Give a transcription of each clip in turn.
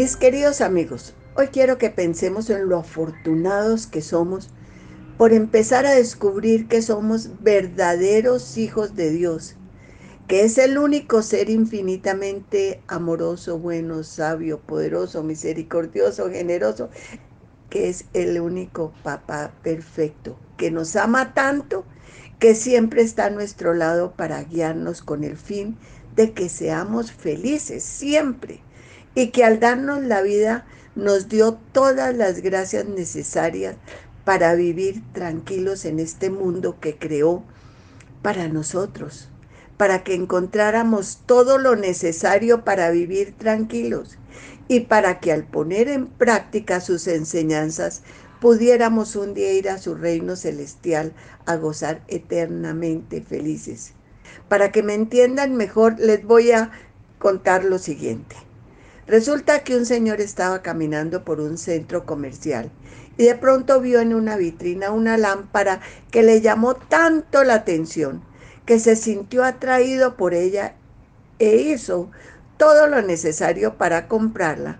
Mis queridos amigos, hoy quiero que pensemos en lo afortunados que somos por empezar a descubrir que somos verdaderos hijos de Dios, que es el único ser infinitamente amoroso, bueno, sabio, poderoso, misericordioso, generoso, que es el único papá perfecto, que nos ama tanto, que siempre está a nuestro lado para guiarnos con el fin de que seamos felices siempre y que al darnos la vida nos dio todas las gracias necesarias para vivir tranquilos en este mundo que creó para nosotros, para que encontráramos todo lo necesario para vivir tranquilos y para que al poner en práctica sus enseñanzas pudiéramos un día ir a su reino celestial a gozar eternamente felices. Para que me entiendan mejor, les voy a contar lo siguiente. Resulta que un señor estaba caminando por un centro comercial y de pronto vio en una vitrina una lámpara que le llamó tanto la atención que se sintió atraído por ella e hizo todo lo necesario para comprarla.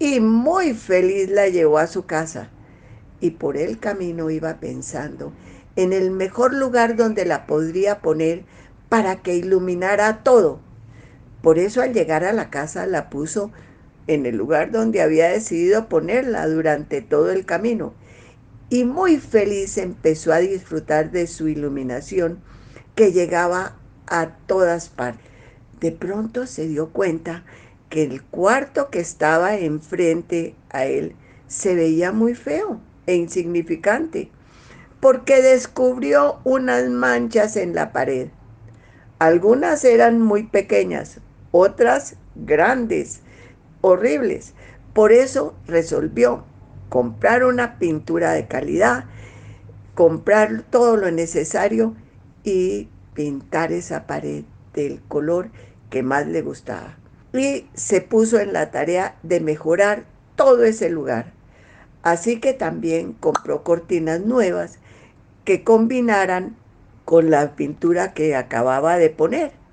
Y muy feliz la llevó a su casa. Y por el camino iba pensando en el mejor lugar donde la podría poner para que iluminara todo por eso al llegar a la casa la puso en el lugar donde había decidido ponerla durante todo el camino y muy feliz empezó a disfrutar de su iluminación que llegaba a todas partes. De pronto se dio cuenta que el cuarto que estaba enfrente a él se veía muy feo e insignificante, porque descubrió unas manchas en la pared. Algunas eran muy pequeñas, otras grandes, horribles. Por eso resolvió comprar una pintura de calidad, comprar todo lo necesario y pintar esa pared del color que más le gustaba. Y se puso en la tarea de mejorar todo ese lugar. Así que también compró cortinas nuevas que combinaran con la pintura que acababa de poner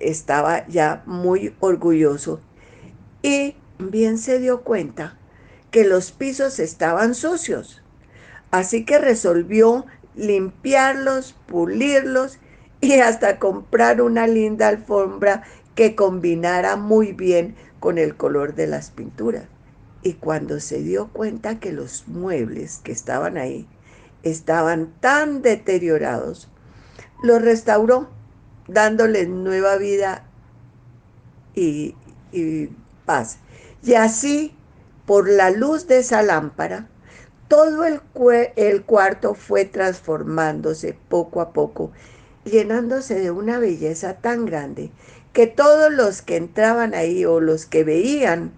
estaba ya muy orgulloso y bien se dio cuenta que los pisos estaban sucios. Así que resolvió limpiarlos, pulirlos y hasta comprar una linda alfombra que combinara muy bien con el color de las pinturas. Y cuando se dio cuenta que los muebles que estaban ahí estaban tan deteriorados, los restauró dándoles nueva vida y, paz. Y así, por la luz de esa lámpara, todo el, el cuarto fue transformándose poco a poco, llenándose de una belleza tan grande que todos los que entraban ahí o los que veían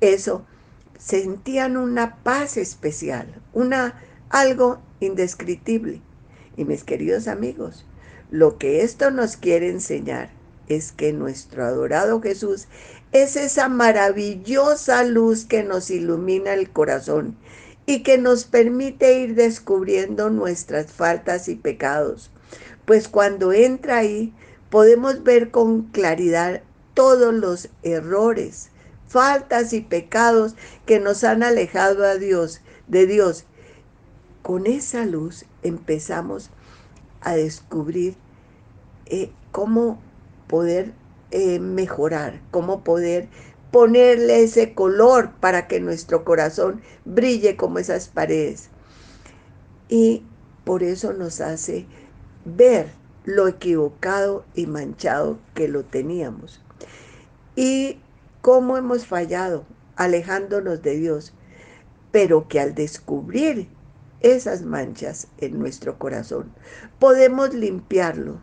eso sentían una paz especial, una algo indescriptible. Y mis queridos amigos, lo que esto nos quiere enseñar es que nuestro adorado Jesús es esa maravillosa luz que nos ilumina el corazón y que nos permite ir descubriendo nuestras faltas y pecados. Pues cuando entra ahí podemos ver con claridad todos los errores, faltas y pecados que nos han alejado a Dios, de Dios. Con esa luz empezamos a descubrir eh, cómo poder eh, mejorar, cómo poder ponerle ese color para que nuestro corazón brille como esas paredes. Y por eso nos hace ver lo equivocado y manchado que lo teníamos. Y cómo hemos fallado alejándonos de Dios, pero que al descubrir esas manchas en nuestro corazón. Podemos limpiarlo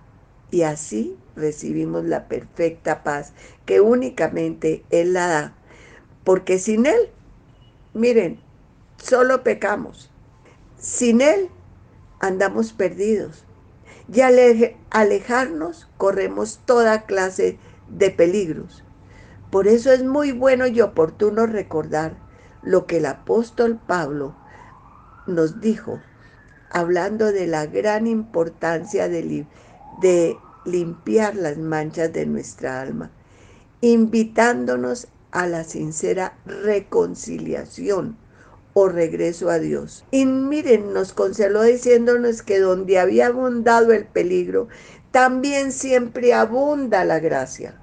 y así recibimos la perfecta paz que únicamente Él la da. Porque sin Él, miren, solo pecamos. Sin Él andamos perdidos. Y al alejarnos corremos toda clase de peligros. Por eso es muy bueno y oportuno recordar lo que el apóstol Pablo nos dijo, hablando de la gran importancia de, limpiar las manchas de nuestra alma, invitándonos a la sincera reconciliación o regreso a Dios. Y miren, nos consoló diciéndonos que donde había abundado el peligro, también siempre abunda la gracia.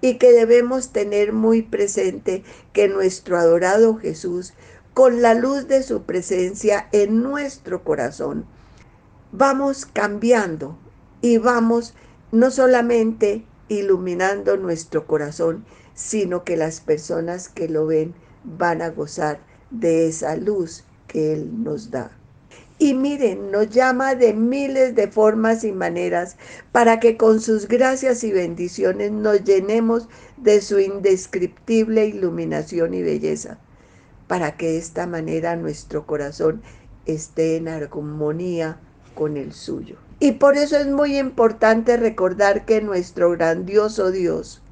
Y que debemos tener muy presente que nuestro adorado Jesús, con la luz de su presencia en nuestro corazón, vamos cambiando y vamos no solamente iluminando nuestro corazón, sino que las personas que lo ven van a gozar de esa luz que Él nos da. Y miren, nos llama de miles de formas y maneras para que con sus gracias y bendiciones nos llenemos de su indescriptible iluminación y belleza, para que de esta manera nuestro corazón esté en armonía con el suyo. Y por eso es muy importante recordar que nuestro grandioso Dios,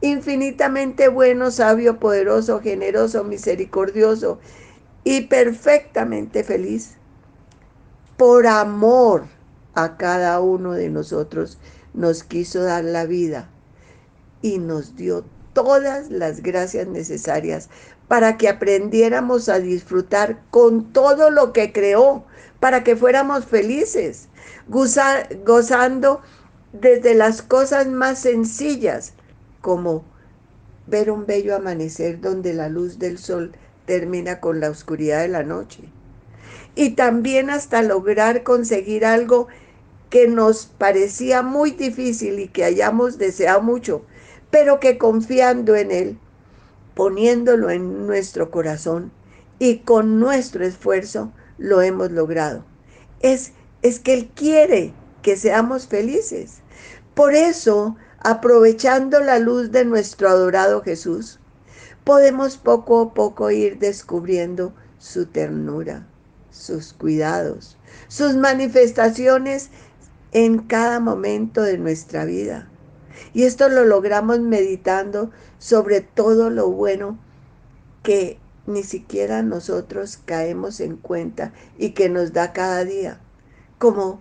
infinitamente bueno, sabio, poderoso, generoso, misericordioso y perfectamente feliz, por amor a cada uno de nosotros, nos quiso dar la vida y nos dio todas las gracias necesarias para que aprendiéramos a disfrutar con todo lo que creó, para que fuéramos felices, gozando desde las cosas más sencillas, como ver un bello amanecer donde la luz del sol termina con la oscuridad de la noche. Y también hasta lograr conseguir algo que nos parecía muy difícil y que hayamos deseado mucho, pero que confiando en Él, poniéndolo en nuestro corazón y con nuestro esfuerzo, lo hemos logrado. Es, es que Él quiere que seamos felices. Por eso, aprovechando la luz de nuestro adorado Jesús, podemos poco a poco ir descubriendo su ternura, sus cuidados, sus manifestaciones en cada momento de nuestra vida. Y esto lo logramos meditando sobre todo lo bueno que ni siquiera nosotros caemos en cuenta y que nos da cada día, como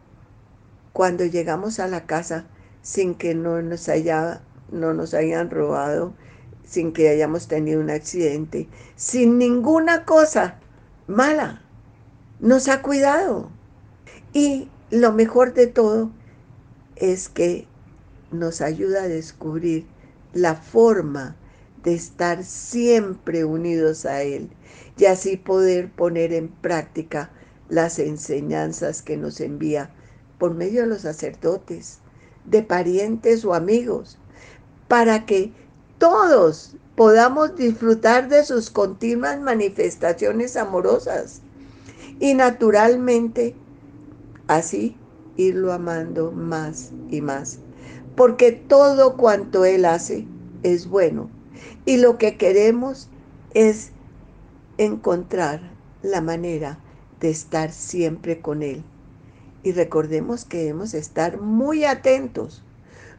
cuando llegamos a la casa sin que no nos, no nos hayan robado, sin que hayamos tenido un accidente, sin ninguna cosa mala. Nos ha cuidado. Y lo mejor de todo es que nos ayuda a descubrir la forma de estar siempre unidos a Él y así poder poner en práctica las enseñanzas que nos envía por medio de los sacerdotes, de parientes o amigos, para que todos podamos disfrutar de sus continuas manifestaciones amorosas y naturalmente así irlo amando más y más, porque todo cuanto Él hace es bueno y lo que queremos es encontrar la manera de estar siempre con Él. Y recordemos que debemos estar muy atentos,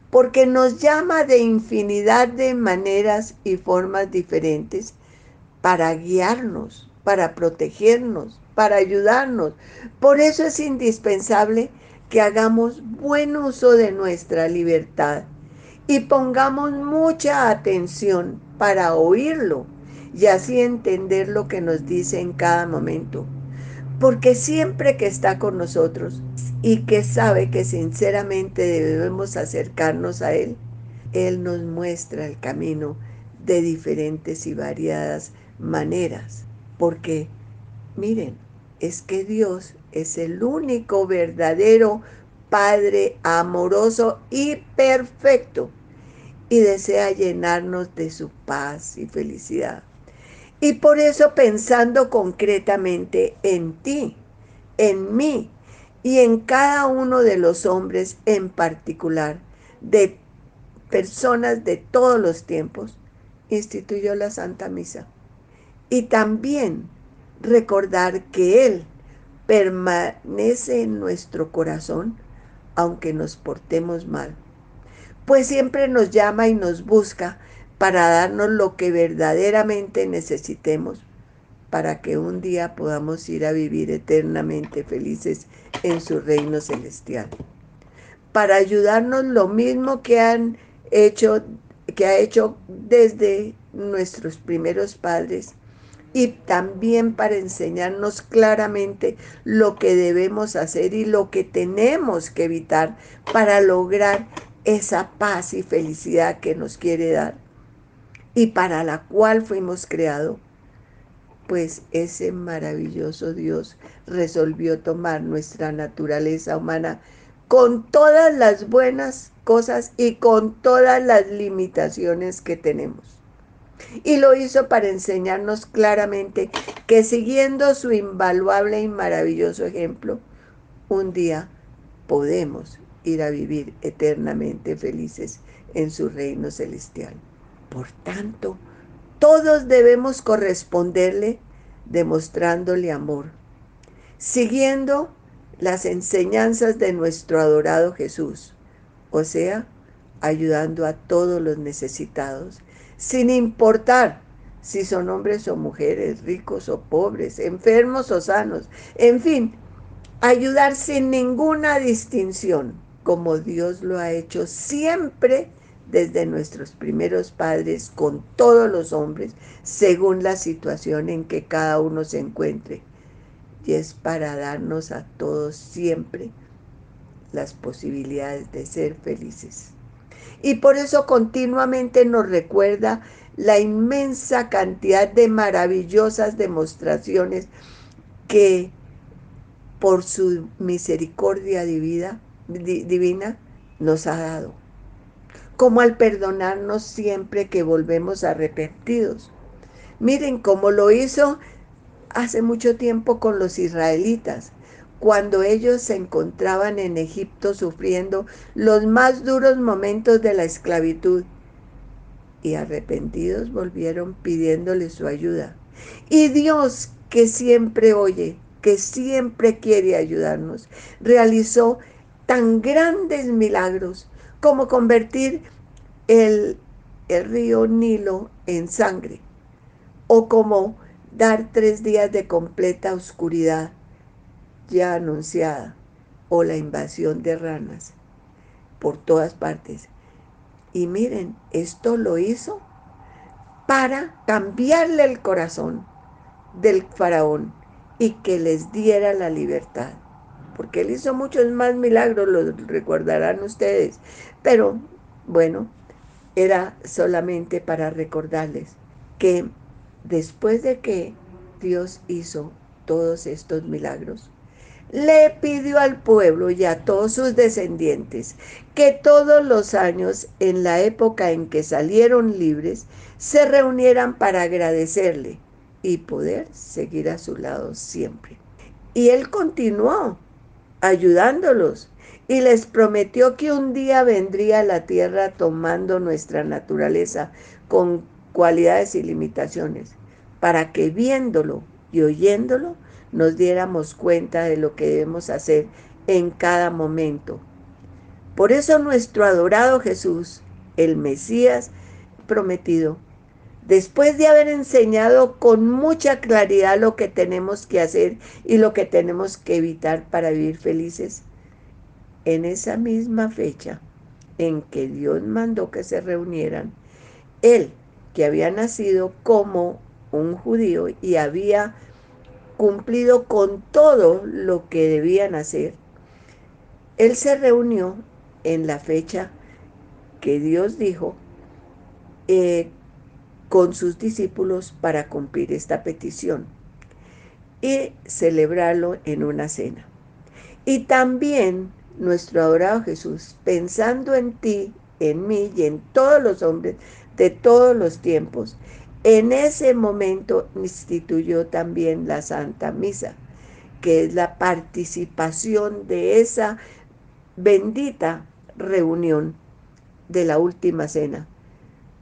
porque nos llama de infinidad de maneras y formas diferentes para guiarnos, para protegernos, para ayudarnos. Por eso es indispensable que hagamos buen uso de nuestra libertad y pongamos mucha atención para oírlo y así entender lo que nos dice en cada momento. Porque siempre que está con nosotros y que sabe que sinceramente debemos acercarnos a Él, Él nos muestra el camino de diferentes y variadas maneras. Porque, miren, es que Dios es el único verdadero Padre amoroso y perfecto y desea llenarnos de su paz y felicidad. Y por eso pensando concretamente en ti, en mí y en cada uno de los hombres en particular, de personas de todos los tiempos, instituyó la Santa Misa. Y también recordar que Él permanece en nuestro corazón aunque nos portemos mal, pues siempre nos llama y nos busca para darnos lo que verdaderamente necesitemos para que un día podamos ir a vivir eternamente felices en su reino celestial. Para ayudarnos lo mismo que han hecho que ha hecho desde nuestros primeros padres y también para enseñarnos claramente lo que debemos hacer y lo que tenemos que evitar para lograr esa paz y felicidad que nos quiere dar y para la cual fuimos creados, pues ese maravilloso Dios resolvió tomar nuestra naturaleza humana con todas las buenas cosas y con todas las limitaciones que tenemos. Y lo hizo para enseñarnos claramente que siguiendo su invaluable y maravilloso ejemplo, un día podemos ir a vivir eternamente felices en su reino celestial. Por tanto, todos debemos corresponderle demostrándole amor, siguiendo las enseñanzas de nuestro adorado Jesús, o sea, ayudando a todos los necesitados, sin importar si son hombres o mujeres, ricos o pobres, enfermos o sanos, en fin, ayudar sin ninguna distinción, como Dios lo ha hecho siempre desde nuestros primeros padres con todos los hombres, según la situación en que cada uno se encuentre. Y es para darnos a todos siempre las posibilidades de ser felices. Y por eso continuamente nos recuerda la inmensa cantidad de maravillosas demostraciones que por su misericordia divina, nos ha dado como al perdonarnos siempre que volvemos arrepentidos. Miren cómo lo hizo hace mucho tiempo con los israelitas, cuando ellos se encontraban en Egipto sufriendo los más duros momentos de la esclavitud. Y arrepentidos volvieron pidiéndole su ayuda. Y Dios, que siempre oye, que siempre quiere ayudarnos, realizó tan grandes milagros como convertir el, río Nilo en sangre, o como dar tres días de completa oscuridad ya anunciada, o la invasión de ranas por todas partes. Y miren, esto lo hizo para cambiarle el corazón del faraón y que les diera la libertad porque él hizo muchos más milagros, lo recordarán ustedes. Pero bueno, era solamente para recordarles que después de que Dios hizo todos estos milagros, le pidió al pueblo y a todos sus descendientes que todos los años, en la época en que salieron libres, se reunieran para agradecerle y poder seguir a su lado siempre. Y él continuó ayudándolos y les prometió que un día vendría a la tierra tomando nuestra naturaleza con cualidades y limitaciones, para que viéndolo y oyéndolo nos diéramos cuenta de lo que debemos hacer en cada momento. Por eso nuestro adorado Jesús, el Mesías prometido, después de haber enseñado con mucha claridad lo que tenemos que hacer y lo que tenemos que evitar para vivir felices, en esa misma fecha en que Dios mandó que se reunieran, él, que había nacido como un judío y había cumplido con todo lo que debían hacer, él se reunió en la fecha que Dios dijo eh, con sus discípulos para cumplir esta petición y celebrarlo en una cena. Y también nuestro adorado Jesús, pensando en ti, en mí y en todos los hombres de todos los tiempos, en ese momento instituyó también la Santa Misa, que es la participación de esa bendita reunión de la última cena.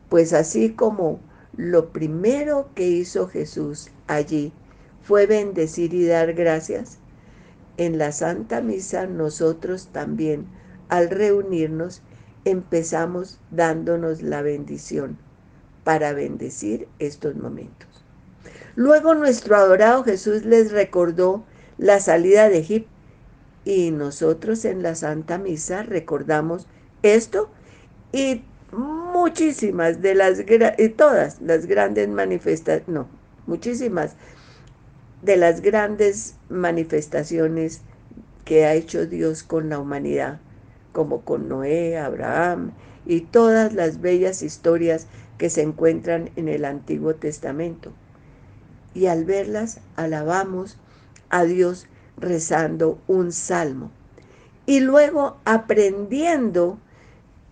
Pues así como lo primero que hizo Jesús allí fue bendecir y dar gracias. En la Santa Misa nosotros también, al reunirnos, empezamos dándonos la bendición para bendecir estos momentos. Luego nuestro adorado Jesús les recordó la salida de Egipto y nosotros en la Santa Misa recordamos esto y muchísimas de las, y todas las grandes manifestaciones, no, muchísimas de las grandes manifestaciones que ha hecho Dios con la humanidad, como con Noé, Abraham y todas las bellas historias que se encuentran en el Antiguo Testamento. Y al verlas alabamos a Dios rezando un salmo. Y luego aprendiendo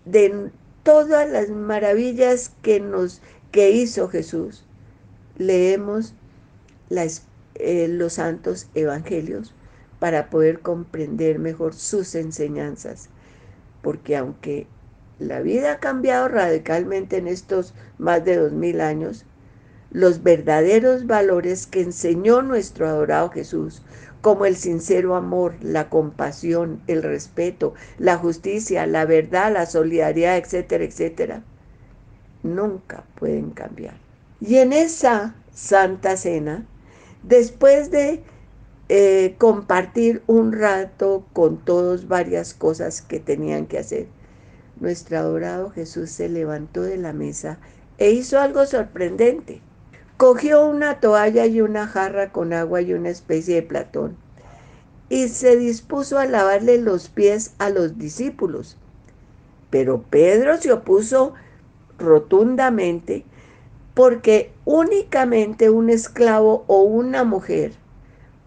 de todas las maravillas que nos que hizo Jesús, leemos eh, los santos evangelios para poder comprender mejor sus enseñanzas. Porque aunque la vida ha cambiado radicalmente en estos más de dos mil años, los verdaderos valores que enseñó nuestro adorado Jesús, como el sincero amor, la compasión, el respeto, la justicia, la verdad, la solidaridad, etcétera, etcétera, nunca pueden cambiar. Y en esa Santa Cena, después de eh, compartir un rato con todos varias cosas que tenían que hacer, nuestro adorado Jesús se levantó de la mesa e hizo algo sorprendente. Cogió una toalla y una jarra con agua y una especie de platón y se dispuso a lavarle los pies a los discípulos. Pero Pedro se opuso rotundamente porque únicamente un esclavo o una mujer,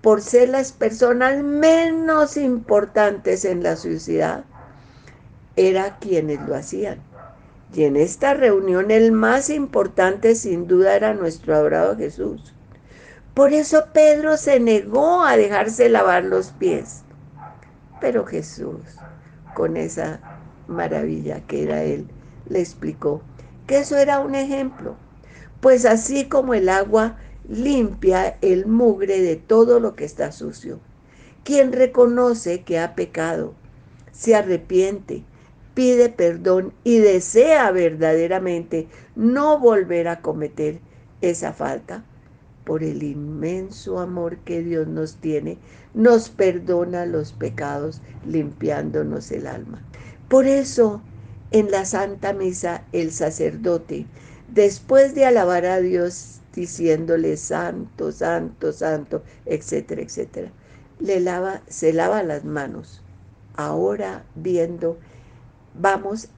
por ser las personas menos importantes en la sociedad, era quienes lo hacían. Y en esta reunión el más importante sin duda era nuestro adorado Jesús. Por eso Pedro se negó a dejarse lavar los pies. Pero Jesús, con esa maravilla que era Él, le explicó que eso era un ejemplo. Pues así como el agua limpia el mugre de todo lo que está sucio, quien reconoce que ha pecado, se arrepiente pide perdón y desea verdaderamente no volver a cometer esa falta, por el inmenso amor que Dios nos tiene, nos perdona los pecados limpiándonos el alma. Por eso, en la Santa Misa, el sacerdote, después de alabar a Dios diciéndole santo, santo, santo, etcétera, etcétera, le lava, se lava las manos, ahora viendo vamos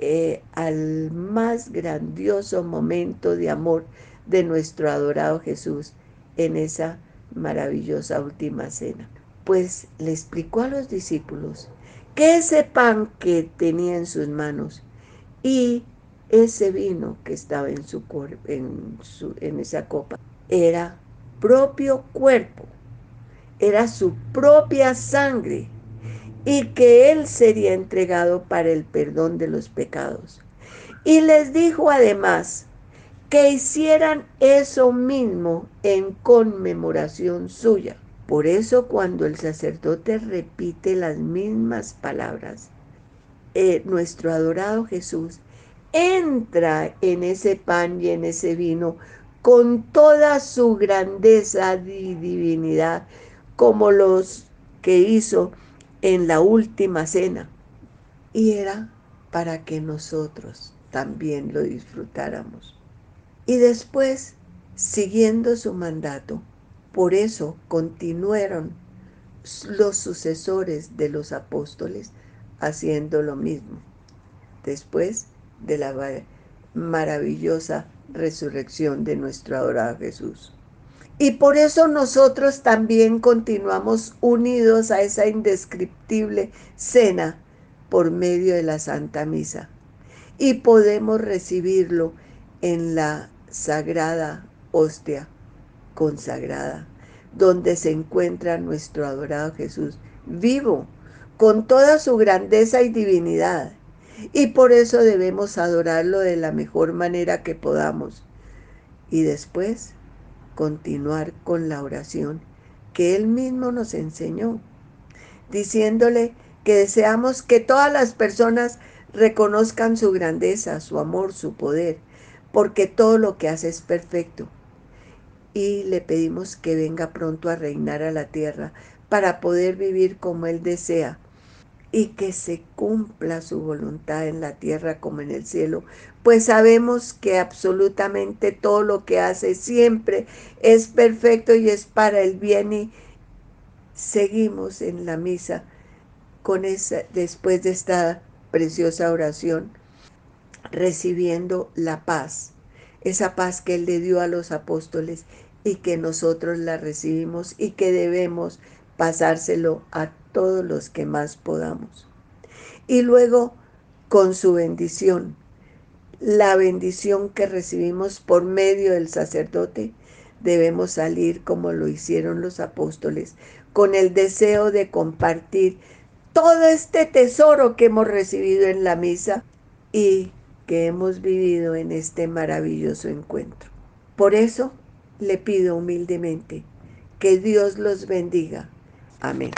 eh, al más grandioso momento de amor de nuestro adorado Jesús en esa maravillosa última cena. Pues le explicó a los discípulos que ese pan que tenía en sus manos y ese vino que estaba en, su, en, su, en esa copa era propio cuerpo, era su propia sangre y que Él sería entregado para el perdón de los pecados. Y les dijo además que hicieran eso mismo en conmemoración suya. Por eso cuando el sacerdote repite las mismas palabras, eh, nuestro adorado Jesús entra en ese pan y en ese vino con toda su grandeza y divinidad, como los que hizo en la última cena. Y era para que nosotros también lo disfrutáramos. Y después, siguiendo su mandato, por eso continuaron los sucesores de los apóstoles haciendo lo mismo. Después de la maravillosa resurrección de nuestro adorado Jesús. Y por eso nosotros también continuamos unidos a esa indescriptible cena por medio de la Santa Misa. Y podemos recibirlo en la sagrada hostia consagrada, donde se encuentra nuestro adorado Jesús, vivo, con toda su grandeza y divinidad. Y por eso debemos adorarlo de la mejor manera que podamos. Y después continuar con la oración que Él mismo nos enseñó, diciéndole que deseamos que todas las personas reconozcan su grandeza, su amor, su poder, porque todo lo que hace es perfecto. Y le pedimos que venga pronto a reinar a la tierra para poder vivir como Él desea, y que se cumpla su voluntad en la tierra como en el cielo, pues sabemos que absolutamente todo lo que hace siempre es perfecto y es para el bien y seguimos en la misa con esa después de esta preciosa oración recibiendo la paz, esa paz que él le dio a los apóstoles y que nosotros la recibimos y que debemos pasárselo a todos los que más podamos. Y luego, con su bendición, la bendición que recibimos por medio del sacerdote, debemos salir como lo hicieron los apóstoles, con el deseo de compartir todo este tesoro que hemos recibido en la misa y que hemos vivido en este maravilloso encuentro. Por eso le pido humildemente que Dios los bendiga. Amén.